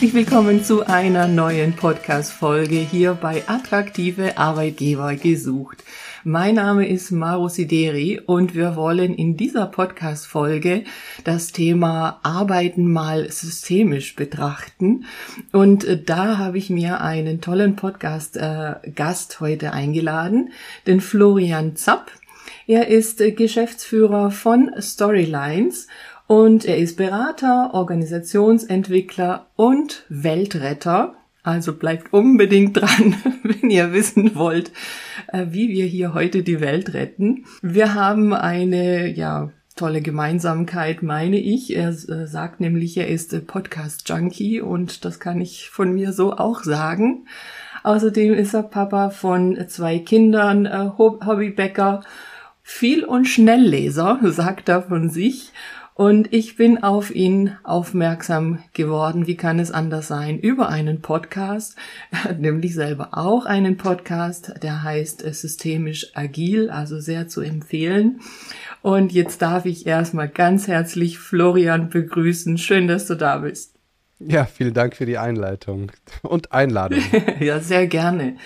Herzlich willkommen zu einer neuen Podcast-Folge hier bei Attraktive Arbeitgeber gesucht. Mein Name ist Maru Sideri und wir wollen in dieser Podcast-Folge das Thema Arbeiten mal systemisch betrachten. Und äh, da habe ich mir einen tollen Podcast-Gast äh, heute eingeladen, den Florian Zapp. Er ist äh, Geschäftsführer von Storylines und er ist Berater, Organisationsentwickler und Weltretter. Also bleibt unbedingt dran, wenn ihr wissen wollt, äh, wie wir hier heute die Welt retten. Wir haben eine, ja, tolle Gemeinsamkeit, meine ich. Er äh, sagt nämlich, er ist Podcast-Junkie und das kann ich von mir so auch sagen. Außerdem ist er Papa von zwei Kindern, äh, Hobbybäcker, viel und Schnellleser, sagt er von sich und ich bin auf ihn aufmerksam geworden. Wie kann es anders sein? Über einen Podcast. Er hat nämlich selber auch einen Podcast, der heißt äh, Systemisch Agil, also sehr zu empfehlen. Und jetzt darf ich erstmal ganz herzlich Florian begrüßen. Schön, dass du da bist. Ja, vielen Dank für die Einleitung und Einladung. ja, sehr gerne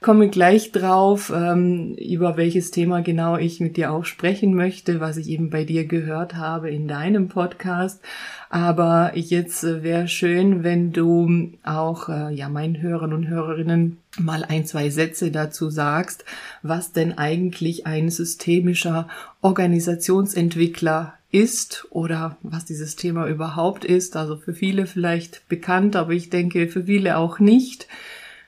komme gleich drauf, ähm, über welches Thema genau ich mit dir auch sprechen möchte, was ich eben bei dir gehört habe in deinem Podcast. Aber jetzt äh, wäre schön, wenn du auch äh, ja meinen Hörern und Hörerinnen mal ein, zwei Sätze dazu sagst, was denn eigentlich ein systemischer Organisationsentwickler ist oder was dieses Thema überhaupt ist. Also für viele vielleicht bekannt, aber ich denke für viele auch nicht.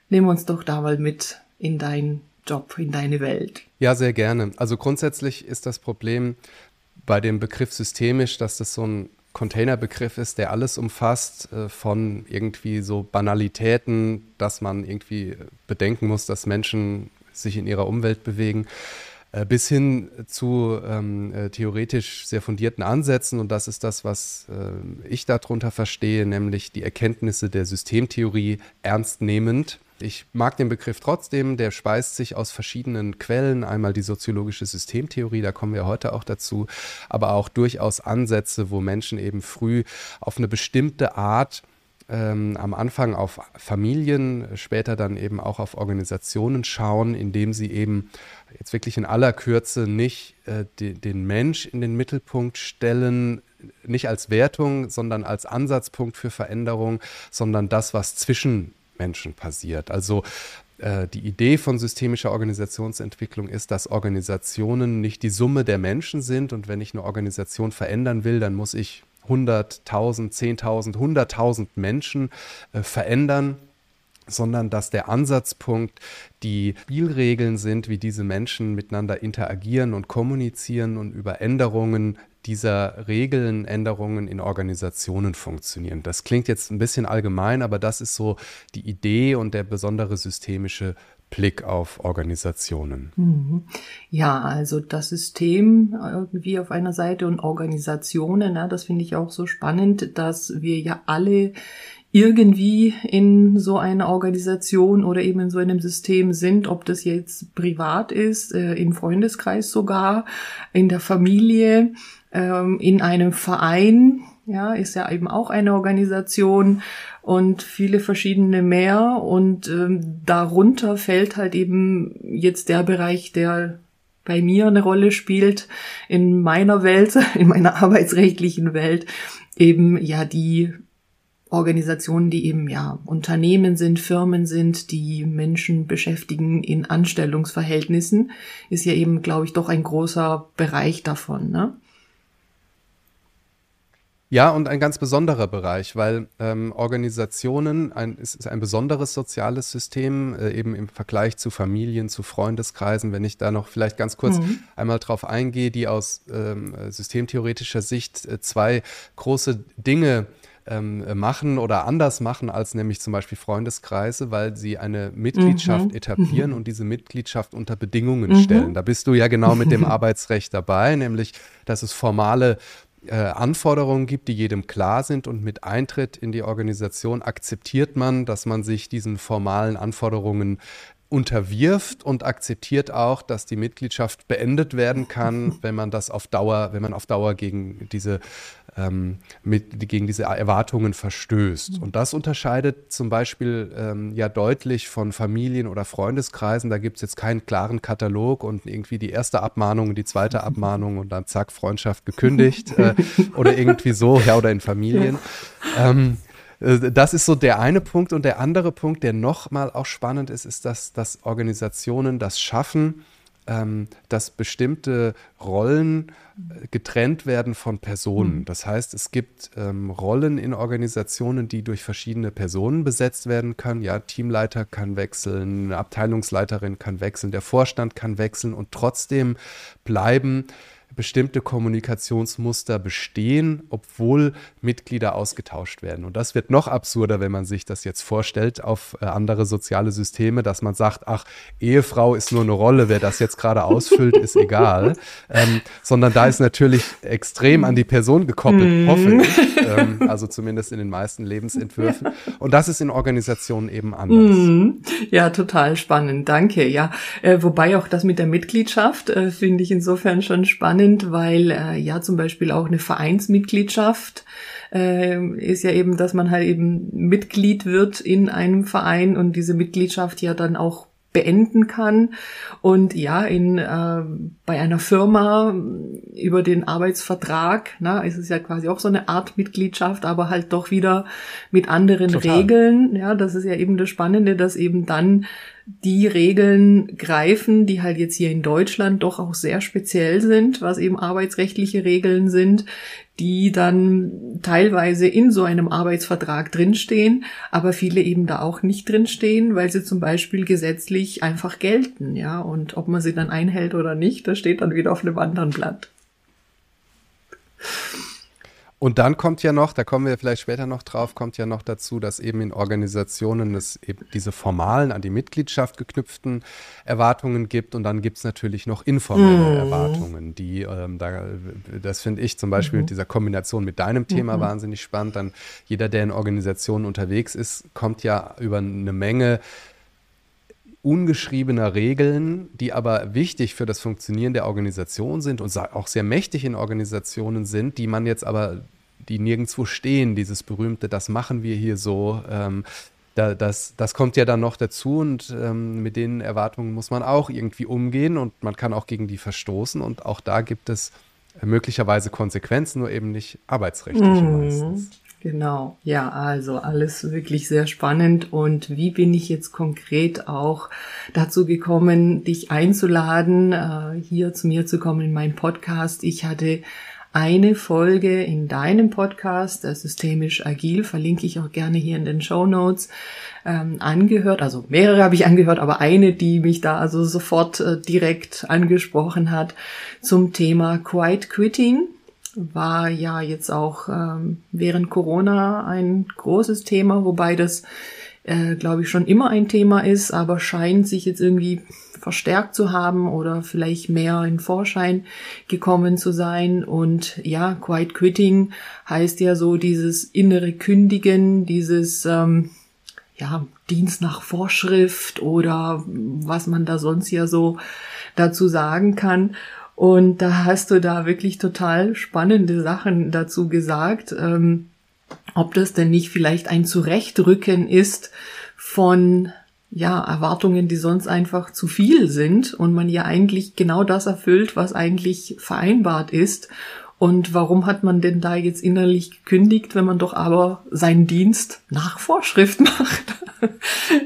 Nimm uns doch da mal mit in deinen Job, in deine Welt. Ja, sehr gerne. Also grundsätzlich ist das Problem bei dem Begriff systemisch, dass das so ein Containerbegriff ist, der alles umfasst, äh, von irgendwie so Banalitäten, dass man irgendwie bedenken muss, dass Menschen sich in ihrer Umwelt bewegen, äh, bis hin zu ähm, äh, theoretisch sehr fundierten Ansätzen. Und das ist das, was äh, ich darunter verstehe, nämlich die Erkenntnisse der Systemtheorie ernst nehmend ich mag den Begriff trotzdem, der speist sich aus verschiedenen Quellen. Einmal die soziologische Systemtheorie, da kommen wir heute auch dazu, aber auch durchaus Ansätze, wo Menschen eben früh auf eine bestimmte Art ähm, am Anfang auf Familien, später dann eben auch auf Organisationen schauen, indem sie eben jetzt wirklich in aller Kürze nicht äh, de, den Mensch in den Mittelpunkt stellen, nicht als Wertung, sondern als Ansatzpunkt für Veränderung, sondern das, was zwischen Menschen passiert. Also äh, die Idee von systemischer Organisationsentwicklung ist, dass Organisationen nicht die Summe der Menschen sind und wenn ich eine Organisation verändern will, dann muss ich 100.000, 10.000, 100.000 Menschen äh, verändern sondern dass der Ansatzpunkt die Spielregeln sind, wie diese Menschen miteinander interagieren und kommunizieren und über Änderungen dieser Regeln, Änderungen in Organisationen funktionieren. Das klingt jetzt ein bisschen allgemein, aber das ist so die Idee und der besondere systemische Blick auf Organisationen. Mhm. Ja, also das System irgendwie auf einer Seite und Organisationen, ja, das finde ich auch so spannend, dass wir ja alle irgendwie in so einer Organisation oder eben in so einem System sind, ob das jetzt privat ist, äh, im Freundeskreis sogar, in der Familie ähm, in einem Verein, ja, ist ja eben auch eine Organisation und viele verschiedene mehr. Und ähm, darunter fällt halt eben jetzt der Bereich, der bei mir eine Rolle spielt in meiner Welt, in meiner arbeitsrechtlichen Welt, eben ja die Organisationen, die eben ja Unternehmen sind, Firmen sind, die Menschen beschäftigen in Anstellungsverhältnissen, ist ja eben, glaube ich, doch ein großer Bereich davon. Ne? Ja, und ein ganz besonderer Bereich, weil ähm, Organisationen, ein, es ist ein besonderes soziales System, äh, eben im Vergleich zu Familien, zu Freundeskreisen, wenn ich da noch vielleicht ganz kurz mhm. einmal drauf eingehe, die aus ähm, systemtheoretischer Sicht äh, zwei große Dinge ähm, machen oder anders machen als nämlich zum Beispiel Freundeskreise, weil sie eine Mitgliedschaft mhm. etablieren und diese Mitgliedschaft unter Bedingungen mhm. stellen. Da bist du ja genau mit dem Arbeitsrecht dabei, nämlich dass es formale äh, Anforderungen gibt, die jedem klar sind und mit Eintritt in die Organisation akzeptiert man, dass man sich diesen formalen Anforderungen unterwirft und akzeptiert auch, dass die Mitgliedschaft beendet werden kann, wenn man das auf Dauer, wenn man auf Dauer gegen diese ähm, mit, gegen diese Erwartungen verstößt. Und das unterscheidet zum Beispiel ähm, ja deutlich von Familien oder Freundeskreisen. Da gibt es jetzt keinen klaren Katalog und irgendwie die erste Abmahnung, die zweite Abmahnung und dann zack, Freundschaft gekündigt äh, oder irgendwie so, ja, oder in Familien. Ähm, äh, das ist so der eine Punkt. Und der andere Punkt, der nochmal auch spannend ist, ist, dass, dass Organisationen das schaffen, ähm, dass bestimmte Rollen äh, getrennt werden von Personen. Mhm. Das heißt, es gibt ähm, Rollen in Organisationen, die durch verschiedene Personen besetzt werden können. Ja, Teamleiter kann wechseln, eine Abteilungsleiterin kann wechseln, der Vorstand kann wechseln und trotzdem bleiben bestimmte Kommunikationsmuster bestehen, obwohl Mitglieder ausgetauscht werden. Und das wird noch absurder, wenn man sich das jetzt vorstellt auf äh, andere soziale Systeme, dass man sagt, ach, Ehefrau ist nur eine Rolle, wer das jetzt gerade ausfüllt, ist egal. Ähm, sondern da ist natürlich extrem an die Person gekoppelt, mm. hoffe ich. Ähm, also zumindest in den meisten Lebensentwürfen. Und das ist in Organisationen eben anders. Mm. Ja, total spannend. Danke. Ja, äh, wobei auch das mit der Mitgliedschaft äh, finde ich insofern schon spannend spannend, weil äh, ja zum Beispiel auch eine Vereinsmitgliedschaft äh, ist ja eben, dass man halt eben Mitglied wird in einem Verein und diese Mitgliedschaft ja dann auch beenden kann. Und ja, in, äh, bei einer Firma über den Arbeitsvertrag, na, ist es ja quasi auch so eine Art Mitgliedschaft, aber halt doch wieder mit anderen Total. Regeln. Ja, das ist ja eben das Spannende, dass eben dann die Regeln greifen, die halt jetzt hier in Deutschland doch auch sehr speziell sind, was eben arbeitsrechtliche Regeln sind, die dann teilweise in so einem Arbeitsvertrag drinstehen, aber viele eben da auch nicht drinstehen, weil sie zum Beispiel gesetzlich einfach gelten, ja, und ob man sie dann einhält oder nicht, das steht dann wieder auf einem anderen Blatt. Und dann kommt ja noch, da kommen wir vielleicht später noch drauf, kommt ja noch dazu, dass eben in Organisationen es eben diese formalen, an die Mitgliedschaft geknüpften Erwartungen gibt. Und dann gibt es natürlich noch informelle mhm. Erwartungen, die, ähm, da, das finde ich zum Beispiel mhm. mit dieser Kombination mit deinem Thema mhm. wahnsinnig spannend. Dann jeder, der in Organisationen unterwegs ist, kommt ja über eine Menge ungeschriebener Regeln, die aber wichtig für das Funktionieren der Organisation sind und auch sehr mächtig in Organisationen sind, die man jetzt aber, die nirgendwo stehen, dieses berühmte, das machen wir hier so. Ähm, da, das, das kommt ja dann noch dazu und ähm, mit den Erwartungen muss man auch irgendwie umgehen und man kann auch gegen die verstoßen und auch da gibt es möglicherweise Konsequenzen, nur eben nicht arbeitsrechtliche mhm. meistens. Genau, ja, also alles wirklich sehr spannend. Und wie bin ich jetzt konkret auch dazu gekommen, dich einzuladen, äh, hier zu mir zu kommen in meinen Podcast? Ich hatte eine Folge in deinem Podcast, der Systemisch Agil, verlinke ich auch gerne hier in den Show Notes, ähm, angehört. Also mehrere habe ich angehört, aber eine, die mich da also sofort äh, direkt angesprochen hat zum Thema Quiet Quitting war ja jetzt auch ähm, während Corona ein großes Thema, wobei das, äh, glaube ich, schon immer ein Thema ist, aber scheint sich jetzt irgendwie verstärkt zu haben oder vielleicht mehr in Vorschein gekommen zu sein. Und ja, Quiet Quitting heißt ja so dieses innere Kündigen, dieses ähm, ja, Dienst nach Vorschrift oder was man da sonst ja so dazu sagen kann. Und da hast du da wirklich total spannende Sachen dazu gesagt, ähm, ob das denn nicht vielleicht ein Zurechtrücken ist von ja, Erwartungen, die sonst einfach zu viel sind und man ja eigentlich genau das erfüllt, was eigentlich vereinbart ist. Und warum hat man denn da jetzt innerlich gekündigt, wenn man doch aber seinen Dienst nach Vorschrift macht?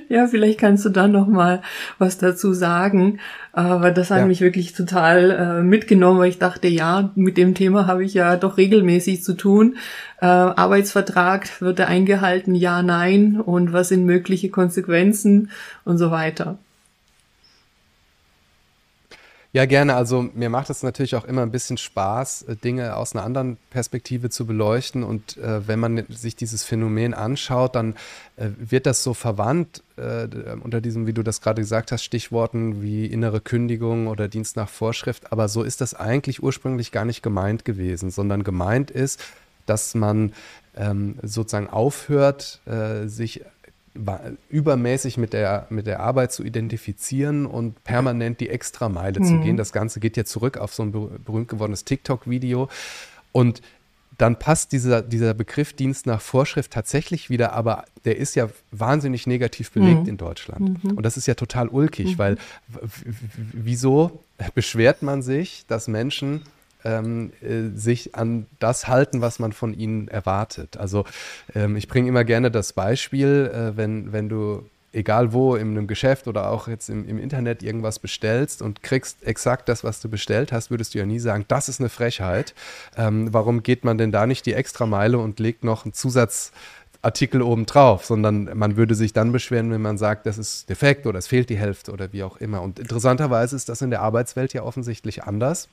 ja, vielleicht kannst du da noch mal was dazu sagen. Aber das hat ja. mich wirklich total äh, mitgenommen, weil ich dachte, ja, mit dem Thema habe ich ja doch regelmäßig zu tun. Äh, Arbeitsvertrag wird er eingehalten? Ja, nein. Und was sind mögliche Konsequenzen und so weiter. Ja, gerne. Also mir macht es natürlich auch immer ein bisschen Spaß, äh, Dinge aus einer anderen Perspektive zu beleuchten. Und äh, wenn man sich dieses Phänomen anschaut, dann äh, wird das so verwandt äh, unter diesem, wie du das gerade gesagt hast, Stichworten wie innere Kündigung oder Dienst nach Vorschrift. Aber so ist das eigentlich ursprünglich gar nicht gemeint gewesen, sondern gemeint ist, dass man ähm, sozusagen aufhört, äh, sich übermäßig mit der, mit der Arbeit zu identifizieren und permanent die Extrameile mhm. zu gehen. Das Ganze geht ja zurück auf so ein berühmt gewordenes TikTok-Video. Und dann passt dieser, dieser Begriff Dienst nach Vorschrift tatsächlich wieder, aber der ist ja wahnsinnig negativ belegt mhm. in Deutschland. Mhm. Und das ist ja total ulkig, mhm. weil wieso beschwert man sich, dass Menschen ähm, äh, sich an das halten, was man von ihnen erwartet? Also ähm, ich bringe immer gerne das Beispiel, äh, wenn, wenn du egal wo, in einem Geschäft oder auch jetzt im, im, Internet irgendwas bestellst und kriegst exakt das, was du bestellt hast, würdest du ja nie sagen, das ist eine Frechheit. Ähm, warum geht man denn da nicht die extra Meile und legt noch einen Zusatzartikel oben drauf, sondern man würde sich dann beschweren, wenn man sagt, das ist defekt oder es fehlt die Hälfte oder wie auch immer. Und interessanterweise ist das in der Arbeitswelt ja offensichtlich anders.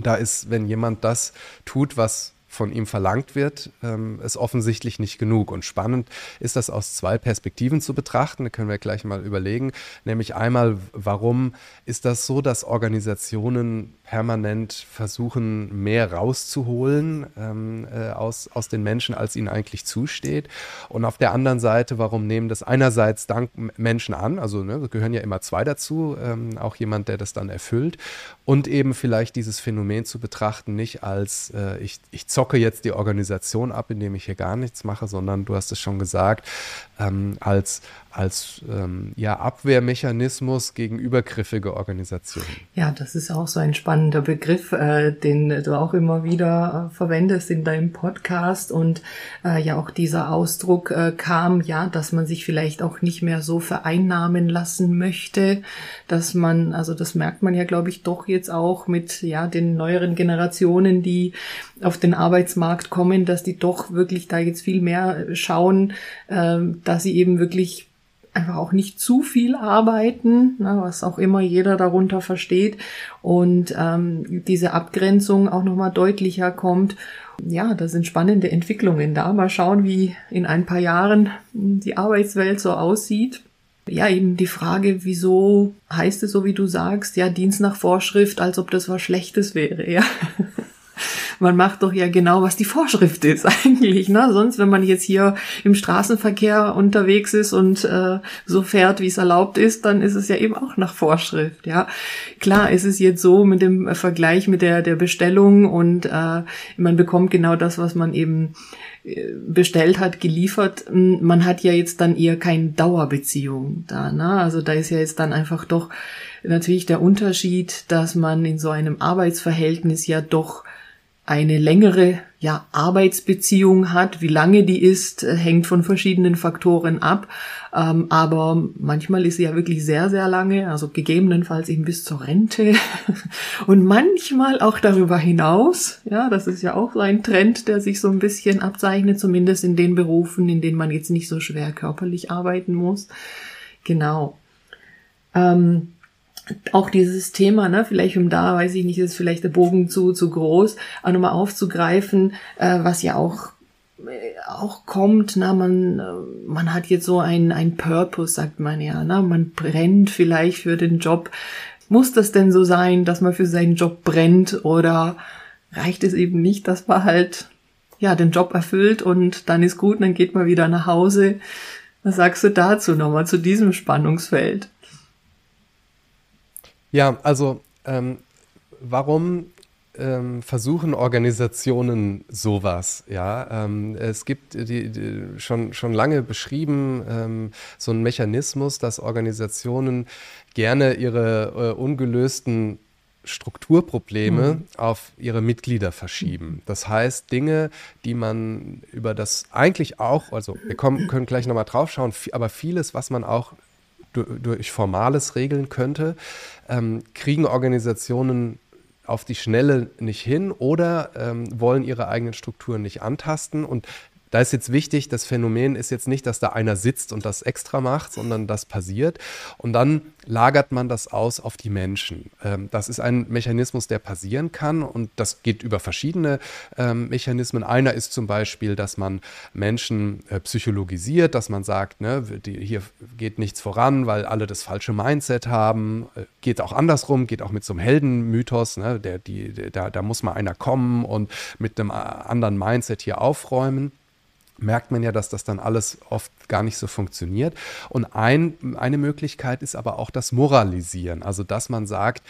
Da ist, wenn jemand das tut, was von ihm verlangt wird, ähm, ist offensichtlich nicht genug. Und spannend ist das aus zwei Perspektiven zu betrachten. Da können wir gleich mal überlegen. Nämlich einmal, warum ist das so, dass Organisationen permanent versuchen, mehr rauszuholen ähm, äh, aus, aus den Menschen, als ihnen eigentlich zusteht. Und auf der anderen Seite, warum nehmen das einerseits dank Menschen an, also ne, gehören ja immer zwei dazu, ähm, auch jemand, der das dann erfüllt, und eben vielleicht dieses Phänomen zu betrachten, nicht als äh, ich, ich zocke jetzt die Organisation ab, indem ich hier gar nichts mache, sondern du hast es schon gesagt, ähm, als als ähm, ja, Abwehrmechanismus gegen übergriffige Organisationen. Ja, das ist auch so ein spannender Begriff, äh, den du auch immer wieder äh, verwendest in deinem Podcast. Und äh, ja auch dieser Ausdruck äh, kam, ja, dass man sich vielleicht auch nicht mehr so vereinnahmen lassen möchte, dass man, also das merkt man ja, glaube ich, doch jetzt auch mit ja den neueren Generationen, die auf den Arbeitsmarkt kommen, dass die doch wirklich da jetzt viel mehr schauen, äh, dass sie eben wirklich einfach auch nicht zu viel arbeiten, ne, was auch immer jeder darunter versteht und ähm, diese Abgrenzung auch nochmal deutlicher kommt. Ja, da sind spannende Entwicklungen da. Mal schauen, wie in ein paar Jahren die Arbeitswelt so aussieht. Ja, eben die Frage, wieso heißt es so, wie du sagst, ja, Dienst nach Vorschrift, als ob das was Schlechtes wäre, ja man macht doch ja genau, was die Vorschrift ist eigentlich. Ne? Sonst, wenn man jetzt hier im Straßenverkehr unterwegs ist und äh, so fährt, wie es erlaubt ist, dann ist es ja eben auch nach Vorschrift. Ja, klar, ist es jetzt so mit dem Vergleich mit der der Bestellung und äh, man bekommt genau das, was man eben äh, bestellt hat, geliefert. Man hat ja jetzt dann eher keine Dauerbeziehung da. Ne? Also da ist ja jetzt dann einfach doch natürlich der Unterschied, dass man in so einem Arbeitsverhältnis ja doch eine längere ja, Arbeitsbeziehung hat. Wie lange die ist, äh, hängt von verschiedenen Faktoren ab. Ähm, aber manchmal ist sie ja wirklich sehr, sehr lange, also gegebenenfalls eben bis zur Rente. Und manchmal auch darüber hinaus. Ja, das ist ja auch so ein Trend, der sich so ein bisschen abzeichnet, zumindest in den Berufen, in denen man jetzt nicht so schwer körperlich arbeiten muss. Genau. Ähm, auch dieses Thema, ne, vielleicht um da, weiß ich nicht, ist vielleicht der Bogen zu, zu groß, auch nochmal aufzugreifen, äh, was ja auch äh, auch kommt, na, man, äh, man hat jetzt so ein, ein Purpose, sagt man ja, na, man brennt vielleicht für den Job. Muss das denn so sein, dass man für seinen Job brennt oder reicht es eben nicht, dass man halt, ja, den Job erfüllt und dann ist gut, dann geht man wieder nach Hause. Was sagst du dazu nochmal, zu diesem Spannungsfeld? Ja, also ähm, warum ähm, versuchen Organisationen sowas? Ja, ähm, es gibt die, die, schon, schon lange beschrieben ähm, so einen Mechanismus, dass Organisationen gerne ihre äh, ungelösten Strukturprobleme mhm. auf ihre Mitglieder verschieben. Das heißt, Dinge, die man über das eigentlich auch, also wir kommen, können gleich nochmal drauf schauen, aber vieles, was man auch durch Formales regeln könnte, ähm, kriegen Organisationen auf die Schnelle nicht hin oder ähm, wollen ihre eigenen Strukturen nicht antasten. Und da ist jetzt wichtig, das Phänomen ist jetzt nicht, dass da einer sitzt und das extra macht, sondern das passiert. Und dann lagert man das aus auf die Menschen. Ähm, das ist ein Mechanismus, der passieren kann und das geht über verschiedene ähm, Mechanismen. Einer ist zum Beispiel, dass man Menschen äh, psychologisiert, dass man sagt, ne, hier geht nichts voran, weil alle das falsche Mindset haben. Äh, geht auch andersrum, geht auch mit so einem Heldenmythos, ne, der, die, da, da muss mal einer kommen und mit einem äh, anderen Mindset hier aufräumen merkt man ja, dass das dann alles oft gar nicht so funktioniert. Und ein, eine Möglichkeit ist aber auch das Moralisieren, also dass man sagt,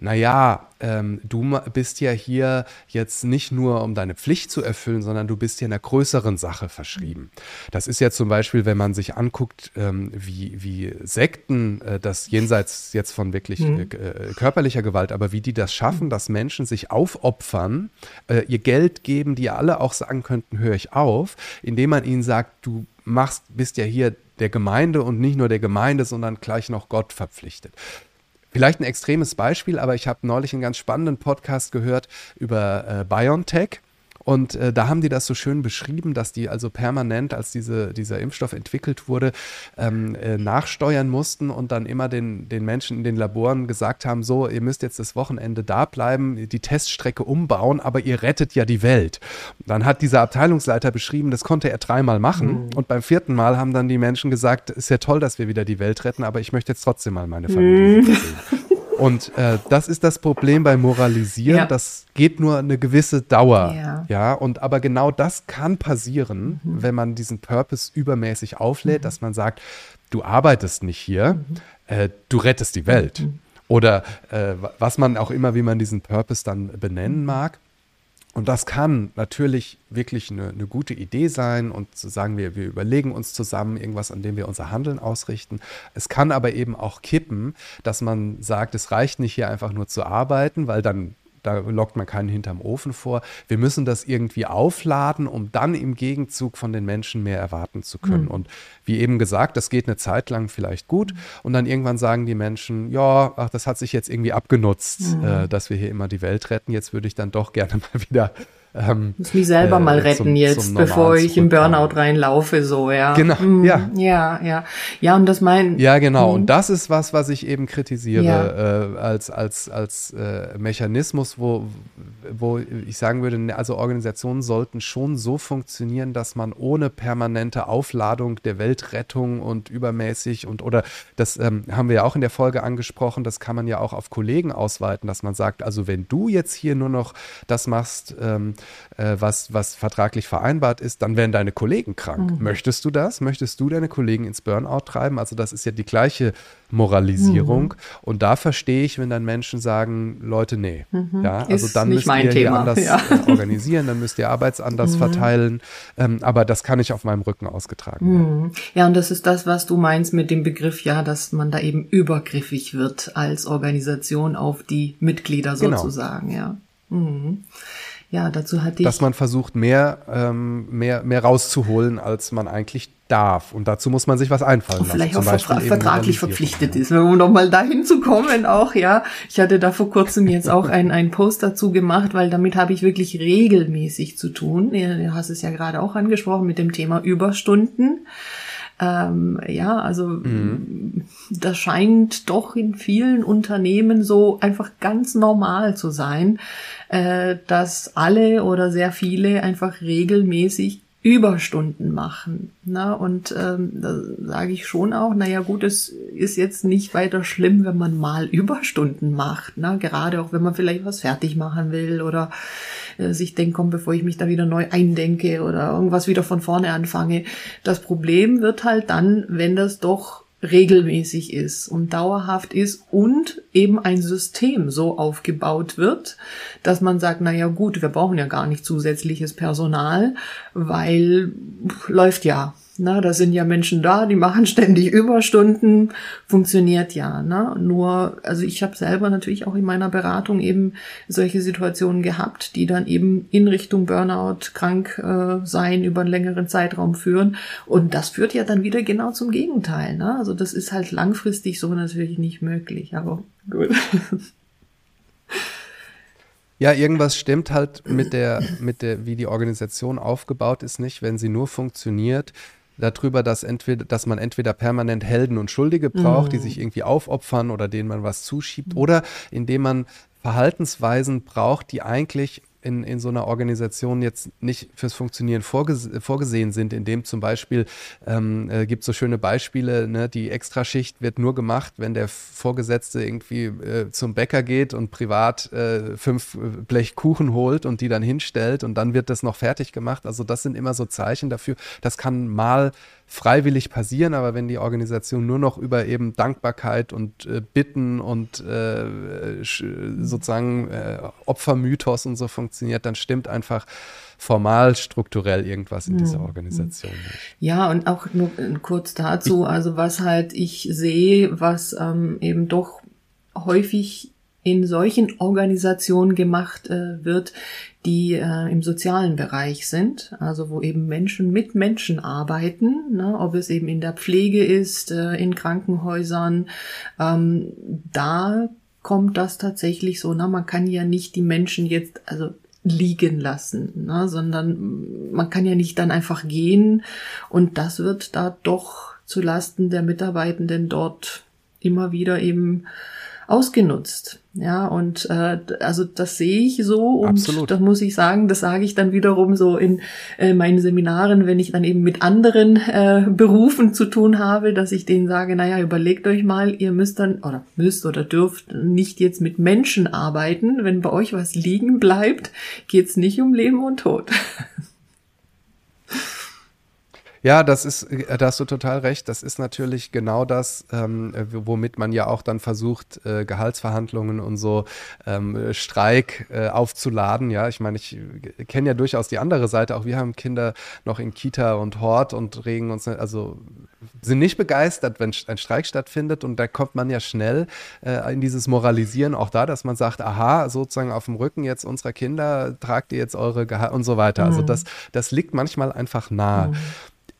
naja, ähm, du bist ja hier jetzt nicht nur, um deine Pflicht zu erfüllen, sondern du bist hier einer größeren Sache verschrieben. Das ist ja zum Beispiel, wenn man sich anguckt, ähm, wie, wie Sekten, äh, das jenseits jetzt von wirklich mhm. äh, körperlicher Gewalt, aber wie die das schaffen, dass Menschen sich aufopfern, äh, ihr Geld geben, die alle auch sagen könnten, höre ich auf, indem man ihnen sagt, du machst, bist ja hier der Gemeinde und nicht nur der Gemeinde, sondern gleich noch Gott verpflichtet. Vielleicht ein extremes Beispiel, aber ich habe neulich einen ganz spannenden Podcast gehört über äh, BioNTech. Und äh, da haben die das so schön beschrieben, dass die also permanent, als diese, dieser Impfstoff entwickelt wurde, ähm, äh, nachsteuern mussten und dann immer den, den Menschen in den Laboren gesagt haben, so, ihr müsst jetzt das Wochenende da bleiben, die Teststrecke umbauen, aber ihr rettet ja die Welt. Dann hat dieser Abteilungsleiter beschrieben, das konnte er dreimal machen. Mhm. Und beim vierten Mal haben dann die Menschen gesagt, ist ja toll, dass wir wieder die Welt retten, aber ich möchte jetzt trotzdem mal meine Familie mhm. sehen. Und äh, das ist das Problem beim Moralisieren. Ja. Das geht nur eine gewisse Dauer. Ja. ja. Und aber genau das kann passieren, mhm. wenn man diesen Purpose übermäßig auflädt, mhm. dass man sagt, du arbeitest nicht hier, mhm. äh, du rettest die Welt. Mhm. Oder äh, was man auch immer, wie man diesen Purpose dann benennen mhm. mag. Und das kann natürlich wirklich eine, eine, gute Idee sein und zu sagen wir, wir überlegen uns zusammen irgendwas, an dem wir unser Handeln ausrichten. Es kann aber eben auch kippen, dass man sagt, es reicht nicht hier einfach nur zu arbeiten, weil dann da lockt man keinen hinterm Ofen vor. Wir müssen das irgendwie aufladen, um dann im Gegenzug von den Menschen mehr erwarten zu können. Mhm. Und wie eben gesagt, das geht eine Zeit lang vielleicht gut und dann irgendwann sagen die Menschen, ja, ach, das hat sich jetzt irgendwie abgenutzt, mhm. äh, dass wir hier immer die Welt retten. Jetzt würde ich dann doch gerne mal wieder ähm, muss mich selber äh, mal retten zum, jetzt, zum bevor ich im Burnout reinlaufe, so, ja. Genau, mm, ja. Ja, ja. Ja, und das mein. Ja, genau. Mm. Und das ist was, was ich eben kritisiere, ja. äh, als, als, als äh, Mechanismus, wo, wo ich sagen würde, ne, also Organisationen sollten schon so funktionieren, dass man ohne permanente Aufladung der Weltrettung und übermäßig und oder das ähm, haben wir ja auch in der Folge angesprochen, das kann man ja auch auf Kollegen ausweiten, dass man sagt, also wenn du jetzt hier nur noch das machst, ähm, äh, was, was vertraglich vereinbart ist, dann werden deine Kollegen krank. Mhm. Möchtest du das? Möchtest du deine Kollegen ins Burnout treiben? Also das ist ja die gleiche Moralisierung. Mhm. Und da verstehe ich, wenn dann Menschen sagen, Leute, nee. Mhm. Ja, also ist dann müsst ihr hier anders ja. Äh, organisieren, dann müsst ihr Arbeits anders mhm. verteilen. Ähm, aber das kann nicht auf meinem Rücken ausgetragen werden. Mhm. Ja, und das ist das, was du meinst mit dem Begriff, ja, dass man da eben übergriffig wird als Organisation auf die Mitglieder genau. sozusagen, genau. ja. Mhm ja, dazu hatte ich. Dass man versucht, mehr, ähm, mehr, mehr rauszuholen, als man eigentlich darf. Und dazu muss man sich was einfallen lassen. Vielleicht auch vertra vertraglich verpflichtet ist, um nochmal dahin zu kommen auch, ja. Ich hatte da vor kurzem jetzt auch ein, ein Post dazu gemacht, weil damit habe ich wirklich regelmäßig zu tun. Du hast es ja gerade auch angesprochen mit dem Thema Überstunden. Ähm, ja, also mhm. das scheint doch in vielen Unternehmen so einfach ganz normal zu sein, äh, dass alle oder sehr viele einfach regelmäßig Überstunden machen. Na, und ähm, da sage ich schon auch, naja gut, es ist jetzt nicht weiter schlimm, wenn man mal Überstunden macht. Na, gerade auch wenn man vielleicht was fertig machen will oder äh, sich denkt, komm, bevor ich mich da wieder neu eindenke oder irgendwas wieder von vorne anfange. Das Problem wird halt dann, wenn das doch regelmäßig ist und dauerhaft ist und eben ein System so aufgebaut wird, dass man sagt, na ja gut, wir brauchen ja gar nicht zusätzliches Personal, weil läuft ja. Na, da sind ja Menschen da, die machen ständig Überstunden, funktioniert ja. Ne? Nur, also ich habe selber natürlich auch in meiner Beratung eben solche Situationen gehabt, die dann eben in Richtung Burnout, krank äh, sein über einen längeren Zeitraum führen. Und das führt ja dann wieder genau zum Gegenteil. Ne? Also das ist halt langfristig so natürlich nicht möglich. Aber gut. Ja, irgendwas stimmt halt mit der, mit der, wie die Organisation aufgebaut ist, nicht, wenn sie nur funktioniert, darüber, dass, entweder, dass man entweder permanent Helden und Schuldige braucht, mhm. die sich irgendwie aufopfern oder denen man was zuschiebt, mhm. oder indem man Verhaltensweisen braucht, die eigentlich in, in so einer Organisation jetzt nicht fürs Funktionieren vorgese vorgesehen sind, in dem zum Beispiel ähm, äh, gibt so schöne Beispiele, ne, die Extraschicht wird nur gemacht, wenn der Vorgesetzte irgendwie äh, zum Bäcker geht und privat äh, fünf Blech Kuchen holt und die dann hinstellt und dann wird das noch fertig gemacht. Also das sind immer so Zeichen dafür. Das kann mal freiwillig passieren, aber wenn die Organisation nur noch über eben Dankbarkeit und äh, Bitten und äh, sozusagen äh, Opfermythos und so funktioniert, dann stimmt einfach formal strukturell irgendwas in dieser hm. Organisation nicht. Ja, und auch nur kurz dazu, also was halt ich sehe, was ähm, eben doch häufig in solchen Organisationen gemacht äh, wird, die äh, im sozialen Bereich sind, also wo eben Menschen mit Menschen arbeiten, ne, ob es eben in der Pflege ist, äh, in Krankenhäusern, ähm, da kommt das tatsächlich so, na, man kann ja nicht die Menschen jetzt, also liegen lassen, ne, sondern man kann ja nicht dann einfach gehen und das wird da doch zu Lasten der Mitarbeitenden dort immer wieder eben ausgenutzt. Ja, und äh, also das sehe ich so und Absolut. das muss ich sagen, das sage ich dann wiederum so in äh, meinen Seminaren, wenn ich dann eben mit anderen äh, Berufen zu tun habe, dass ich denen sage, naja, überlegt euch mal, ihr müsst dann oder müsst oder dürft nicht jetzt mit Menschen arbeiten. Wenn bei euch was liegen bleibt, geht's nicht um Leben und Tod. Ja, das ist, äh, da hast du total recht. Das ist natürlich genau das, ähm, womit man ja auch dann versucht, äh, Gehaltsverhandlungen und so ähm, Streik äh, aufzuladen. Ja, ich meine, ich kenne ja durchaus die andere Seite. Auch wir haben Kinder noch in Kita und Hort und regen uns, also sind nicht begeistert, wenn ein Streik stattfindet. Und da kommt man ja schnell äh, in dieses Moralisieren auch da, dass man sagt, aha, sozusagen auf dem Rücken jetzt unserer Kinder tragt ihr jetzt eure Gehalt und so weiter. Also mhm. Also das, das liegt manchmal einfach nahe. Mhm.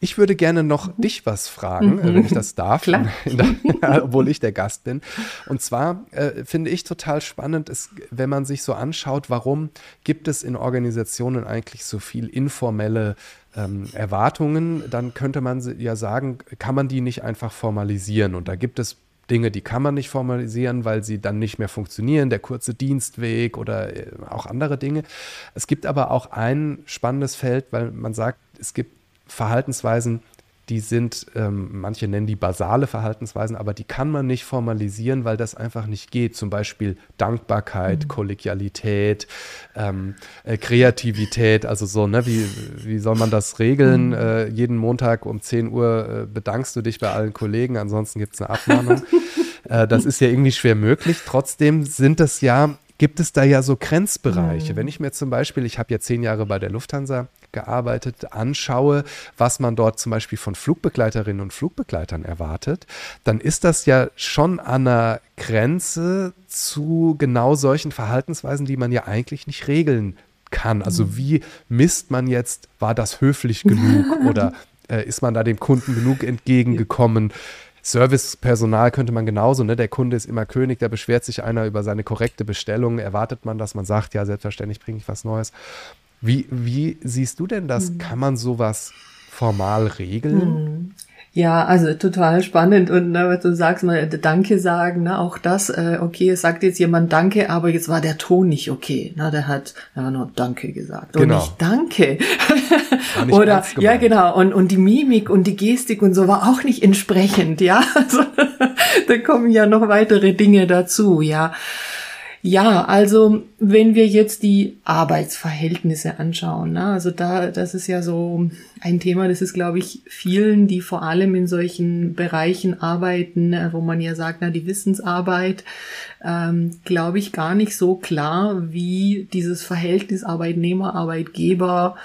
Ich würde gerne noch mhm. dich was fragen, mhm. wenn ich das darf, Klar. obwohl ich der Gast bin. Und zwar äh, finde ich total spannend, ist, wenn man sich so anschaut, warum gibt es in Organisationen eigentlich so viel informelle ähm, Erwartungen, dann könnte man ja sagen, kann man die nicht einfach formalisieren? Und da gibt es Dinge, die kann man nicht formalisieren, weil sie dann nicht mehr funktionieren, der kurze Dienstweg oder äh, auch andere Dinge. Es gibt aber auch ein spannendes Feld, weil man sagt, es gibt Verhaltensweisen, die sind, ähm, manche nennen die basale Verhaltensweisen, aber die kann man nicht formalisieren, weil das einfach nicht geht. Zum Beispiel Dankbarkeit, mhm. Kollegialität, ähm, äh, Kreativität, also so, ne, wie, wie soll man das regeln? Mhm. Äh, jeden Montag um 10 Uhr äh, bedankst du dich bei allen Kollegen, ansonsten gibt es eine Abmahnung. Äh, das ist ja irgendwie schwer möglich. Trotzdem sind das ja gibt es da ja so Grenzbereiche. Mhm. Wenn ich mir zum Beispiel, ich habe ja zehn Jahre bei der Lufthansa gearbeitet, anschaue, was man dort zum Beispiel von Flugbegleiterinnen und Flugbegleitern erwartet, dann ist das ja schon an einer Grenze zu genau solchen Verhaltensweisen, die man ja eigentlich nicht regeln kann. Also mhm. wie misst man jetzt, war das höflich genug oder äh, ist man da dem Kunden genug entgegengekommen? Servicepersonal könnte man genauso, ne? Der Kunde ist immer König, da beschwert sich einer über seine korrekte Bestellung. Erwartet man, dass man sagt, ja, selbstverständlich bringe ich was Neues. Wie, wie siehst du denn das? Mhm. Kann man sowas formal regeln? Mhm. Ja, also total spannend und ne, was du sagst mal Danke sagen, ne, auch das, äh, okay, es sagt jetzt jemand Danke, aber jetzt war der Ton nicht okay, ne, der hat ja nur Danke gesagt genau. und nicht Danke. Nicht Oder ja genau und und die Mimik und die Gestik und so war auch nicht entsprechend, ja, also da kommen ja noch weitere Dinge dazu, ja. Ja, also wenn wir jetzt die Arbeitsverhältnisse anschauen, ne, also da, das ist ja so ein Thema, das ist, glaube ich, vielen, die vor allem in solchen Bereichen arbeiten, äh, wo man ja sagt, na, die Wissensarbeit, ähm, glaube ich, gar nicht so klar, wie dieses Verhältnis Arbeitnehmer, Arbeitgeber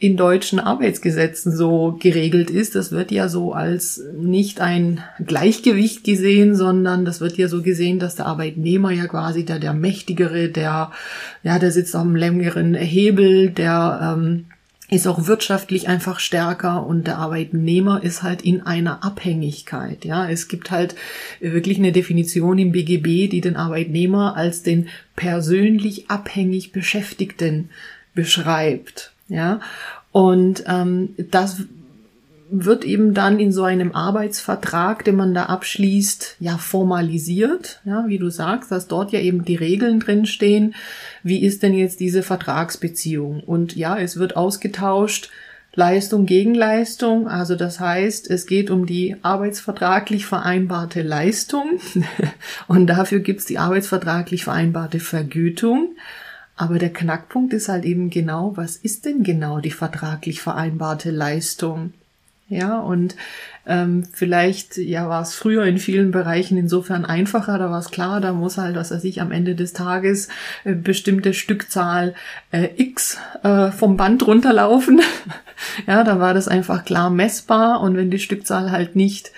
in deutschen Arbeitsgesetzen so geregelt ist. Das wird ja so als nicht ein Gleichgewicht gesehen, sondern das wird ja so gesehen, dass der Arbeitnehmer ja quasi der, der Mächtigere, der, ja, der sitzt am längeren Hebel, der ähm, ist auch wirtschaftlich einfach stärker und der Arbeitnehmer ist halt in einer Abhängigkeit. Ja, es gibt halt wirklich eine Definition im BGB, die den Arbeitnehmer als den persönlich abhängig Beschäftigten beschreibt. Ja, und ähm, das wird eben dann in so einem Arbeitsvertrag, den man da abschließt, ja formalisiert, ja, wie du sagst, dass dort ja eben die Regeln drinstehen. Wie ist denn jetzt diese Vertragsbeziehung? Und ja, es wird ausgetauscht, Leistung gegen Leistung. Also das heißt, es geht um die arbeitsvertraglich vereinbarte Leistung und dafür gibt's die arbeitsvertraglich vereinbarte Vergütung. Aber der Knackpunkt ist halt eben genau, was ist denn genau die vertraglich vereinbarte Leistung? Ja, und ähm, vielleicht ja war es früher in vielen Bereichen insofern einfacher, da war es klar, da muss halt, was weiß ich, am Ende des Tages äh, bestimmte Stückzahl äh, X äh, vom Band runterlaufen. ja, da war das einfach klar messbar und wenn die Stückzahl halt nicht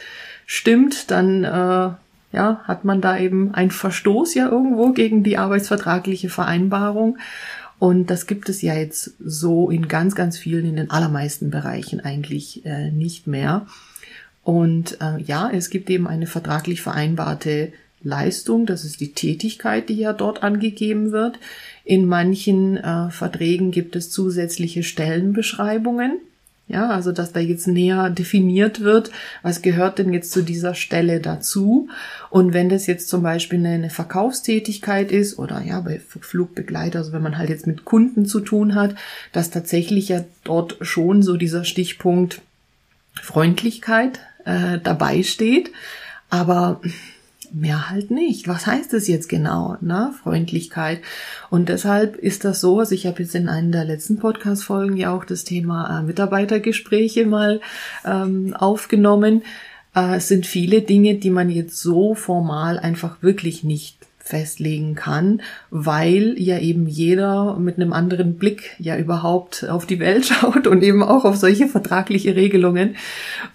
stimmt, dann äh, ja, hat man da eben einen Verstoß ja irgendwo gegen die arbeitsvertragliche Vereinbarung. Und das gibt es ja jetzt so in ganz, ganz vielen, in den allermeisten Bereichen eigentlich äh, nicht mehr. Und äh, ja, es gibt eben eine vertraglich vereinbarte Leistung, das ist die Tätigkeit, die ja dort angegeben wird. In manchen äh, Verträgen gibt es zusätzliche Stellenbeschreibungen. Ja, also dass da jetzt näher definiert wird, was gehört denn jetzt zu dieser Stelle dazu. Und wenn das jetzt zum Beispiel eine Verkaufstätigkeit ist oder ja, bei Flugbegleiter, also wenn man halt jetzt mit Kunden zu tun hat, dass tatsächlich ja dort schon so dieser Stichpunkt Freundlichkeit äh, dabei steht. Aber mehr halt nicht. Was heißt es jetzt genau? Na, Freundlichkeit. Und deshalb ist das so, also ich habe jetzt in einer der letzten Podcast-Folgen ja auch das Thema äh, Mitarbeitergespräche mal ähm, aufgenommen. Äh, es sind viele Dinge, die man jetzt so formal einfach wirklich nicht festlegen kann, weil ja eben jeder mit einem anderen Blick ja überhaupt auf die Welt schaut und eben auch auf solche vertragliche Regelungen.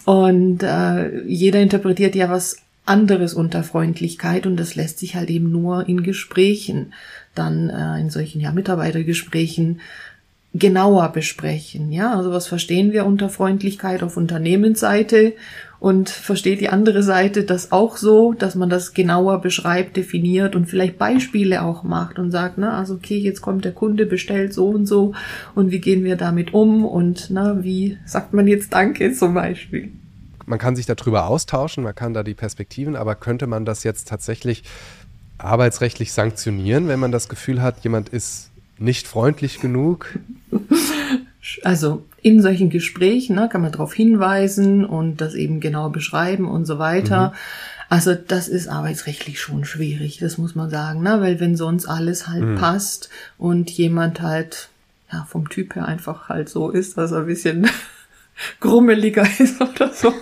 Und äh, jeder interpretiert ja was anderes unter Freundlichkeit und das lässt sich halt eben nur in Gesprächen, dann äh, in solchen ja Mitarbeitergesprächen genauer besprechen. Ja, also was verstehen wir unter Freundlichkeit auf Unternehmensseite und versteht die andere Seite das auch so, dass man das genauer beschreibt, definiert und vielleicht Beispiele auch macht und sagt, na, also okay, jetzt kommt der Kunde, bestellt so und so und wie gehen wir damit um und na, wie sagt man jetzt Danke zum Beispiel man kann sich darüber austauschen, man kann da die Perspektiven, aber könnte man das jetzt tatsächlich arbeitsrechtlich sanktionieren, wenn man das Gefühl hat, jemand ist nicht freundlich genug? Also in solchen Gesprächen ne, kann man darauf hinweisen und das eben genau beschreiben und so weiter. Mhm. Also das ist arbeitsrechtlich schon schwierig, das muss man sagen, ne? weil wenn sonst alles halt mhm. passt und jemand halt ja vom Typ her einfach halt so ist, dass er ein bisschen grummeliger ist oder so.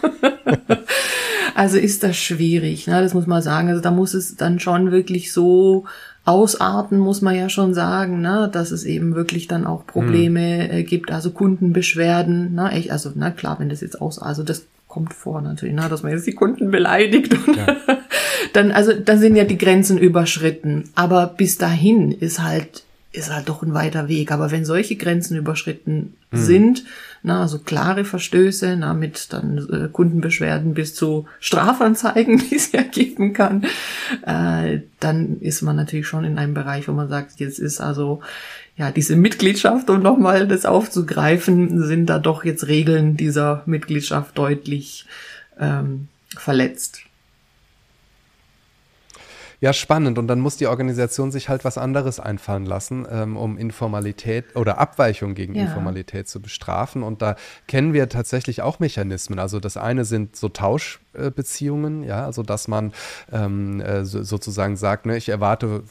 also ist das schwierig, ne? das muss man sagen. Also da muss es dann schon wirklich so ausarten, muss man ja schon sagen, ne? dass es eben wirklich dann auch Probleme mhm. gibt, also Kundenbeschwerden. Ne? Ich, also na klar, wenn das jetzt aus, also das kommt vor natürlich, ne? dass man jetzt die Kunden beleidigt und ja. dann, also da sind ja die Grenzen überschritten. Aber bis dahin ist halt ist halt doch ein weiter Weg. Aber wenn solche Grenzen überschritten mhm. sind, na, also klare Verstöße, na, mit dann äh, Kundenbeschwerden bis zu Strafanzeigen, die es ja geben kann, äh, dann ist man natürlich schon in einem Bereich, wo man sagt, jetzt ist also ja diese Mitgliedschaft, um nochmal das aufzugreifen, sind da doch jetzt Regeln dieser Mitgliedschaft deutlich ähm, verletzt. Ja, spannend. Und dann muss die Organisation sich halt was anderes einfallen lassen, ähm, um Informalität oder Abweichung gegen ja. Informalität zu bestrafen. Und da kennen wir tatsächlich auch Mechanismen. Also das eine sind so Tauschbeziehungen, ja, also dass man ähm, äh, sozusagen sagt, ne, ich erwarte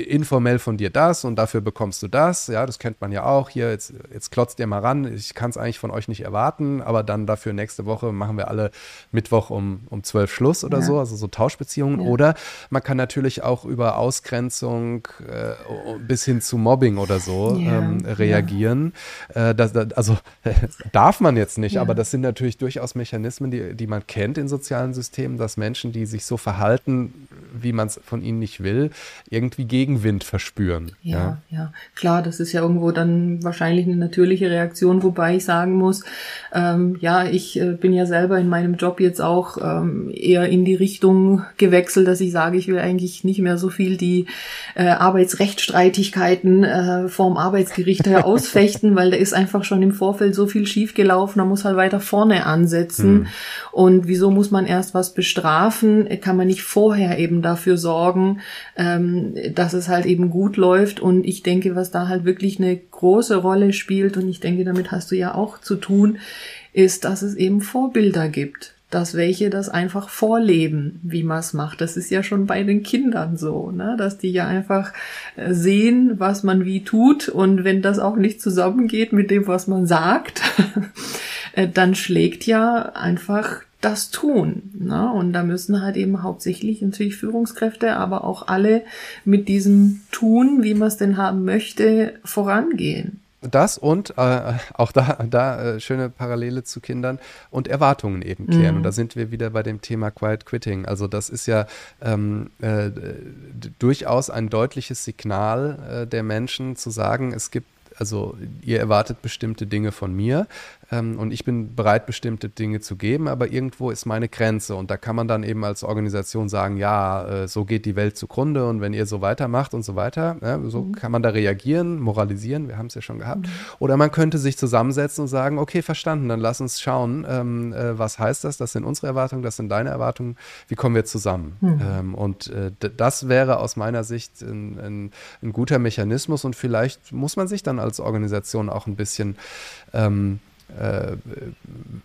informell von dir das und dafür bekommst du das. Ja, das kennt man ja auch. Hier, jetzt, jetzt klotzt ihr mal ran. Ich kann es eigentlich von euch nicht erwarten, aber dann dafür nächste Woche machen wir alle Mittwoch um, um 12 Schluss oder ja. so, also so Tauschbeziehungen. Ja. Oder man kann natürlich auch über Ausgrenzung äh, bis hin zu Mobbing oder so ja. ähm, reagieren. Äh, das, das, also darf man jetzt nicht, aber das sind natürlich durchaus Mechanismen, die, die man kennt in sozialen Systemen, dass Menschen, die sich so verhalten, wie man es von ihnen nicht will, irgendwie gegen Gegenwind verspüren. Ja, ja, ja, klar, das ist ja irgendwo dann wahrscheinlich eine natürliche Reaktion, wobei ich sagen muss, ähm, ja, ich äh, bin ja selber in meinem Job jetzt auch ähm, eher in die Richtung gewechselt, dass ich sage, ich will eigentlich nicht mehr so viel die äh, Arbeitsrechtsstreitigkeiten äh, vorm Arbeitsgericht ausfechten, weil da ist einfach schon im Vorfeld so viel schiefgelaufen, da muss halt weiter vorne ansetzen. Hm. Und wieso muss man erst was bestrafen? Kann man nicht vorher eben dafür sorgen, ähm, dass es halt eben gut läuft? Und ich denke, was da halt wirklich eine große Rolle spielt, und ich denke, damit hast du ja auch zu tun, ist, dass es eben Vorbilder gibt dass welche das einfach vorleben, wie man es macht. Das ist ja schon bei den Kindern so, ne? dass die ja einfach äh, sehen, was man wie tut und wenn das auch nicht zusammengeht mit dem, was man sagt, äh, dann schlägt ja einfach das tun. Ne? Und da müssen halt eben hauptsächlich natürlich Führungskräfte, aber auch alle mit diesem Tun, wie man es denn haben möchte, vorangehen. Das und äh, auch da, da äh, schöne Parallele zu Kindern und Erwartungen eben klären. Mhm. Und da sind wir wieder bei dem Thema Quiet Quitting. Also das ist ja ähm, äh, durchaus ein deutliches Signal äh, der Menschen zu sagen, es gibt also ihr erwartet bestimmte Dinge von mir ähm, und ich bin bereit, bestimmte Dinge zu geben, aber irgendwo ist meine Grenze und da kann man dann eben als Organisation sagen, ja, äh, so geht die Welt zugrunde und wenn ihr so weitermacht und so weiter, ja, so mhm. kann man da reagieren, moralisieren, wir haben es ja schon gehabt. Mhm. Oder man könnte sich zusammensetzen und sagen, okay, verstanden, dann lass uns schauen, ähm, äh, was heißt das, das sind unsere Erwartungen, das sind deine Erwartungen, wie kommen wir zusammen? Mhm. Ähm, und äh, das wäre aus meiner Sicht ein, ein, ein, guter Mechanismus und vielleicht muss man sich dann als Organisation auch ein bisschen ähm, äh,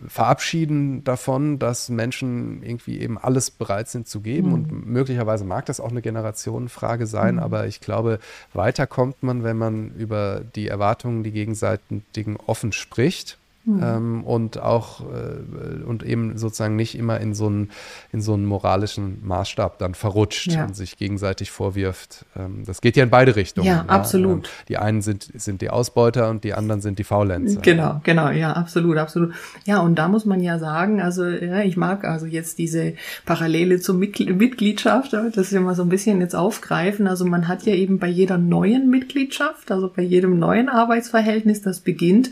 verabschieden davon, dass Menschen irgendwie eben alles bereit sind zu geben. Mhm. Und möglicherweise mag das auch eine Generationenfrage sein, mhm. aber ich glaube, weiter kommt man, wenn man über die Erwartungen, die gegenseitigen offen spricht Mhm. Ähm, und auch äh, und eben sozusagen nicht immer in so einen in so einen moralischen Maßstab dann verrutscht ja. und sich gegenseitig vorwirft. Ähm, das geht ja in beide Richtungen. Ja, ja, absolut. Ähm, die einen sind sind die Ausbeuter und die anderen sind die Faulenzer. Genau, genau, ja, absolut, absolut. Ja, und da muss man ja sagen, also ja, ich mag also jetzt diese Parallele zur Mitgliedschaft, das wir mal so ein bisschen jetzt aufgreifen. Also man hat ja eben bei jeder neuen Mitgliedschaft, also bei jedem neuen Arbeitsverhältnis, das beginnt,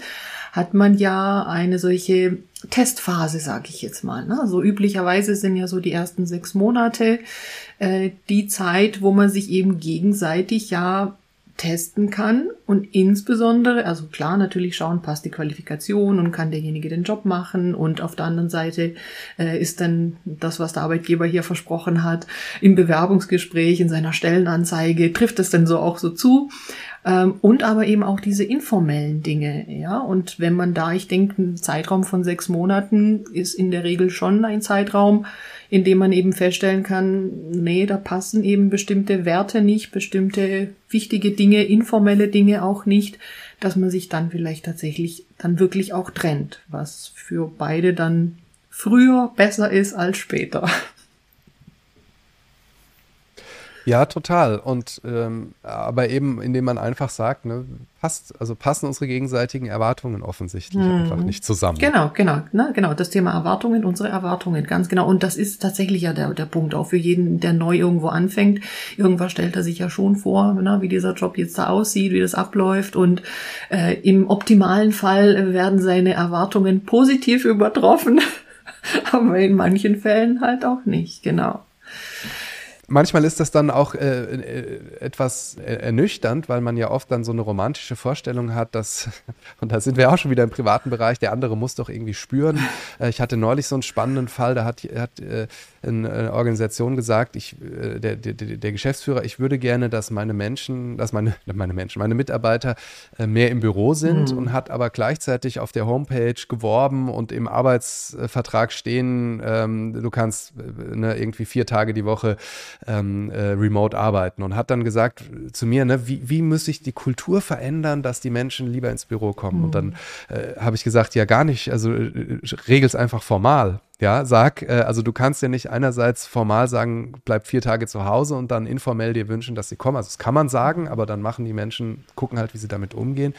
hat man ja eine solche Testphase, sage ich jetzt mal. Ne? Also üblicherweise sind ja so die ersten sechs Monate äh, die Zeit, wo man sich eben gegenseitig ja testen kann und insbesondere, also klar, natürlich schauen, passt die Qualifikation und kann derjenige den Job machen und auf der anderen Seite äh, ist dann das, was der Arbeitgeber hier versprochen hat, im Bewerbungsgespräch, in seiner Stellenanzeige, trifft es denn so auch so zu? Ähm, und aber eben auch diese informellen Dinge, ja. Und wenn man da, ich denke, ein Zeitraum von sechs Monaten ist in der Regel schon ein Zeitraum, in dem man eben feststellen kann, nee, da passen eben bestimmte Werte nicht, bestimmte wichtige Dinge, informelle Dinge auch nicht, dass man sich dann vielleicht tatsächlich dann wirklich auch trennt, was für beide dann früher besser ist als später. Ja, total. Und ähm, aber eben, indem man einfach sagt, ne, passt, also passen unsere gegenseitigen Erwartungen offensichtlich mhm. einfach nicht zusammen. Genau, genau, ne, genau. Das Thema Erwartungen, unsere Erwartungen, ganz genau. Und das ist tatsächlich ja der, der Punkt, auch für jeden, der neu irgendwo anfängt. Irgendwas stellt er sich ja schon vor, ne, wie dieser Job jetzt da aussieht, wie das abläuft. Und äh, im optimalen Fall werden seine Erwartungen positiv übertroffen, aber in manchen Fällen halt auch nicht, genau manchmal ist das dann auch äh, äh, etwas ernüchternd, weil man ja oft dann so eine romantische Vorstellung hat, dass, und da sind wir auch schon wieder im privaten Bereich, der andere muss doch irgendwie spüren. Äh, ich hatte neulich so einen spannenden Fall, da hat, hat äh, eine Organisation gesagt, ich, äh, der, der, der, Geschäftsführer, ich würde gerne, dass meine Menschen, dass meine, meine Menschen, meine Mitarbeiter äh, mehr im Büro sind mhm. und hat aber gleichzeitig auf der Homepage geworben und im Arbeitsvertrag stehen, ähm, du kannst ne, irgendwie vier Tage die Woche ähm, äh, remote arbeiten und hat dann gesagt zu mir, ne, wie, wie muss ich die Kultur verändern, dass die Menschen lieber ins Büro kommen? Mhm. Und dann äh, habe ich gesagt, ja gar nicht, also äh, regel es einfach formal. Ja, sag, äh, also du kannst ja nicht einerseits formal sagen, bleib vier Tage zu Hause und dann informell dir wünschen, dass sie kommen. Also das kann man sagen, aber dann machen die Menschen, gucken halt, wie sie damit umgehen.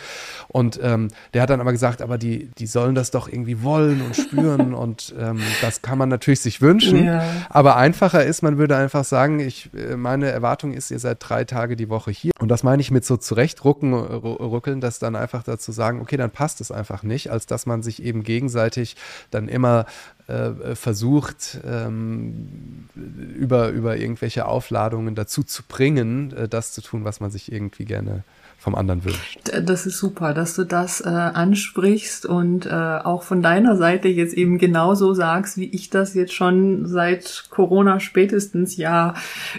Und ähm, der hat dann aber gesagt, aber die, die sollen das doch irgendwie wollen und spüren und ähm, das kann man natürlich sich wünschen. Ja. Aber einfacher ist, man würde einfach sagen, ich, äh, meine Erwartung ist, ihr seid drei Tage die Woche hier. Und das meine ich mit so zurechtrucken, rückeln, das dann einfach dazu sagen, okay, dann passt es einfach nicht, als dass man sich eben gegenseitig dann immer äh, versucht, ähm, über, über irgendwelche Aufladungen dazu zu bringen, äh, das zu tun, was man sich irgendwie gerne vom anderen wünscht. Das ist super, dass du das äh, ansprichst und äh, auch von deiner Seite jetzt eben genauso sagst, wie ich das jetzt schon seit Corona spätestens ja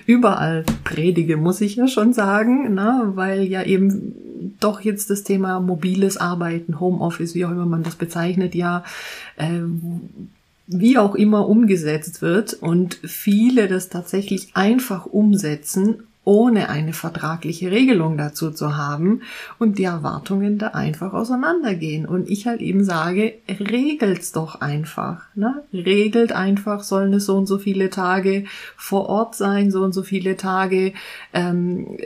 überall predige, muss ich ja schon sagen, ne? weil ja eben doch jetzt das Thema mobiles Arbeiten, Homeoffice, wie auch immer man das bezeichnet, ja äh, wie auch immer umgesetzt wird und viele das tatsächlich einfach umsetzen, ohne eine vertragliche Regelung dazu zu haben und die Erwartungen da einfach auseinandergehen. Und ich halt eben sage, regelt's doch einfach. Ne? Regelt einfach, sollen es so und so viele Tage vor Ort sein, so und so viele Tage ähm,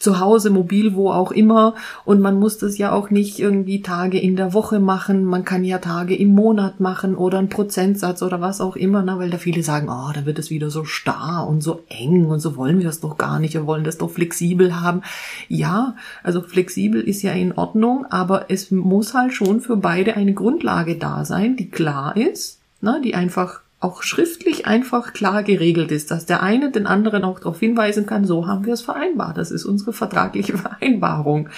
zu Hause, mobil, wo auch immer. Und man muss das ja auch nicht irgendwie Tage in der Woche machen. Man kann ja Tage im Monat machen oder einen Prozentsatz oder was auch immer, ne? weil da viele sagen, oh, da wird es wieder so starr und so eng und so wollen wir das doch gar nicht. Wir wollen das doch flexibel haben. Ja, also flexibel ist ja in Ordnung, aber es muss halt schon für beide eine Grundlage da sein, die klar ist, ne? die einfach auch schriftlich einfach klar geregelt ist, dass der eine den anderen auch darauf hinweisen kann, so haben wir es vereinbart. Das ist unsere vertragliche Vereinbarung.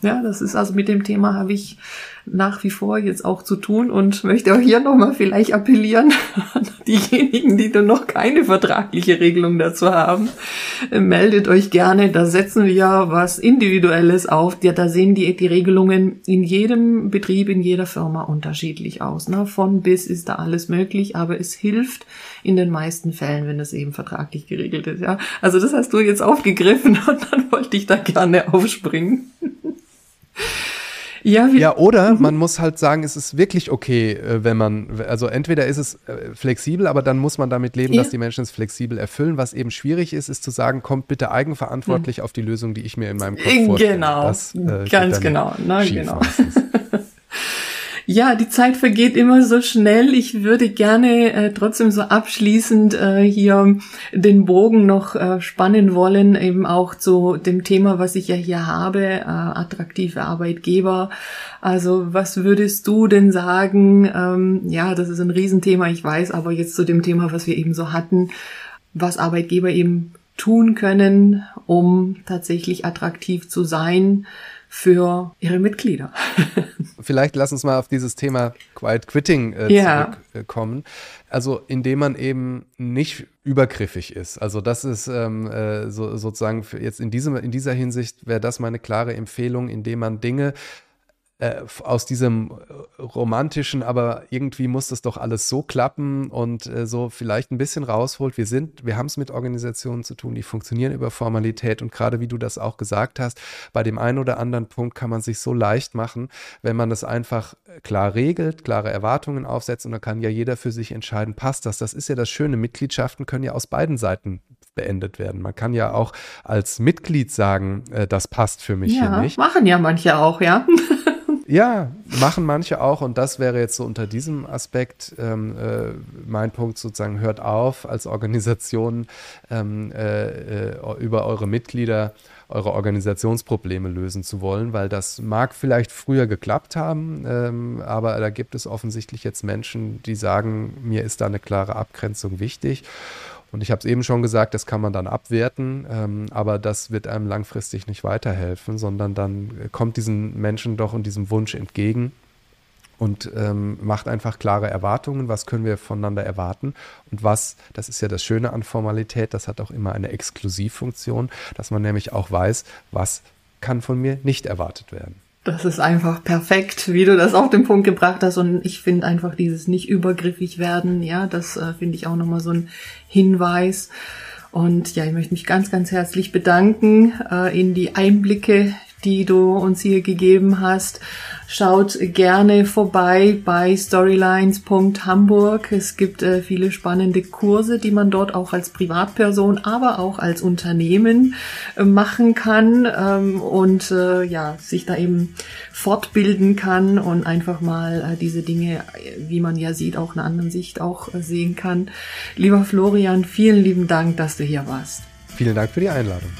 Ja, das ist also mit dem Thema habe ich nach wie vor jetzt auch zu tun und möchte auch hier nochmal vielleicht appellieren an diejenigen, die da noch keine vertragliche Regelung dazu haben. Meldet euch gerne, da setzen wir was Individuelles auf. Ja, da sehen die, die Regelungen in jedem Betrieb, in jeder Firma unterschiedlich aus. Ne? Von bis ist da alles möglich, aber es hilft in den meisten Fällen, wenn es eben vertraglich geregelt ist. Ja, also das hast du jetzt aufgegriffen und dann wollte ich da gerne aufspringen. Ja, ja, oder mhm. man muss halt sagen, es ist wirklich okay, äh, wenn man, also entweder ist es äh, flexibel, aber dann muss man damit leben, ja. dass die Menschen es flexibel erfüllen. Was eben schwierig ist, ist zu sagen, kommt bitte eigenverantwortlich mhm. auf die Lösung, die ich mir in meinem Kopf vorstelle. Genau, das, äh, ganz genau, ne, genau. Ja, die Zeit vergeht immer so schnell. Ich würde gerne äh, trotzdem so abschließend äh, hier den Bogen noch äh, spannen wollen, eben auch zu dem Thema, was ich ja hier habe, äh, attraktive Arbeitgeber. Also was würdest du denn sagen? Ähm, ja, das ist ein Riesenthema, ich weiß, aber jetzt zu dem Thema, was wir eben so hatten, was Arbeitgeber eben tun können, um tatsächlich attraktiv zu sein für ihre Mitglieder. Vielleicht lass uns mal auf dieses Thema Quiet Quitting äh, ja. zurückkommen. Also indem man eben nicht übergriffig ist. Also das ist ähm, äh, so, sozusagen jetzt in, diesem, in dieser Hinsicht wäre das meine klare Empfehlung, indem man Dinge äh, aus diesem äh, romantischen, aber irgendwie muss das doch alles so klappen und äh, so vielleicht ein bisschen rausholt. Wir sind, wir haben es mit Organisationen zu tun, die funktionieren über Formalität und gerade wie du das auch gesagt hast, bei dem einen oder anderen Punkt kann man sich so leicht machen, wenn man das einfach äh, klar regelt, klare Erwartungen aufsetzt und dann kann ja jeder für sich entscheiden, passt das. Das ist ja das Schöne. Mitgliedschaften können ja aus beiden Seiten beendet werden. Man kann ja auch als Mitglied sagen, äh, das passt für mich ja, hier nicht. Machen ja manche auch, ja. Ja, machen manche auch und das wäre jetzt so unter diesem Aspekt ähm, äh, mein Punkt sozusagen, hört auf als Organisation ähm, äh, äh, über eure Mitglieder eure Organisationsprobleme lösen zu wollen, weil das mag vielleicht früher geklappt haben, ähm, aber da gibt es offensichtlich jetzt Menschen, die sagen, mir ist da eine klare Abgrenzung wichtig. Und ich habe es eben schon gesagt, das kann man dann abwerten, ähm, aber das wird einem langfristig nicht weiterhelfen, sondern dann kommt diesen Menschen doch und diesem Wunsch entgegen und ähm, macht einfach klare Erwartungen, was können wir voneinander erwarten und was, das ist ja das Schöne an Formalität, das hat auch immer eine Exklusivfunktion, dass man nämlich auch weiß, was kann von mir nicht erwartet werden. Das ist einfach perfekt, wie du das auf den Punkt gebracht hast. Und ich finde einfach dieses nicht übergriffig werden, ja, das äh, finde ich auch nochmal so ein Hinweis. Und ja, ich möchte mich ganz, ganz herzlich bedanken äh, in die Einblicke, die du uns hier gegeben hast. Schaut gerne vorbei bei storylines.hamburg. Es gibt äh, viele spannende Kurse, die man dort auch als Privatperson, aber auch als Unternehmen äh, machen kann ähm, und äh, ja, sich da eben fortbilden kann und einfach mal äh, diese Dinge, wie man ja sieht, auch in einer anderen Sicht auch äh, sehen kann. Lieber Florian, vielen lieben Dank, dass du hier warst. Vielen Dank für die Einladung.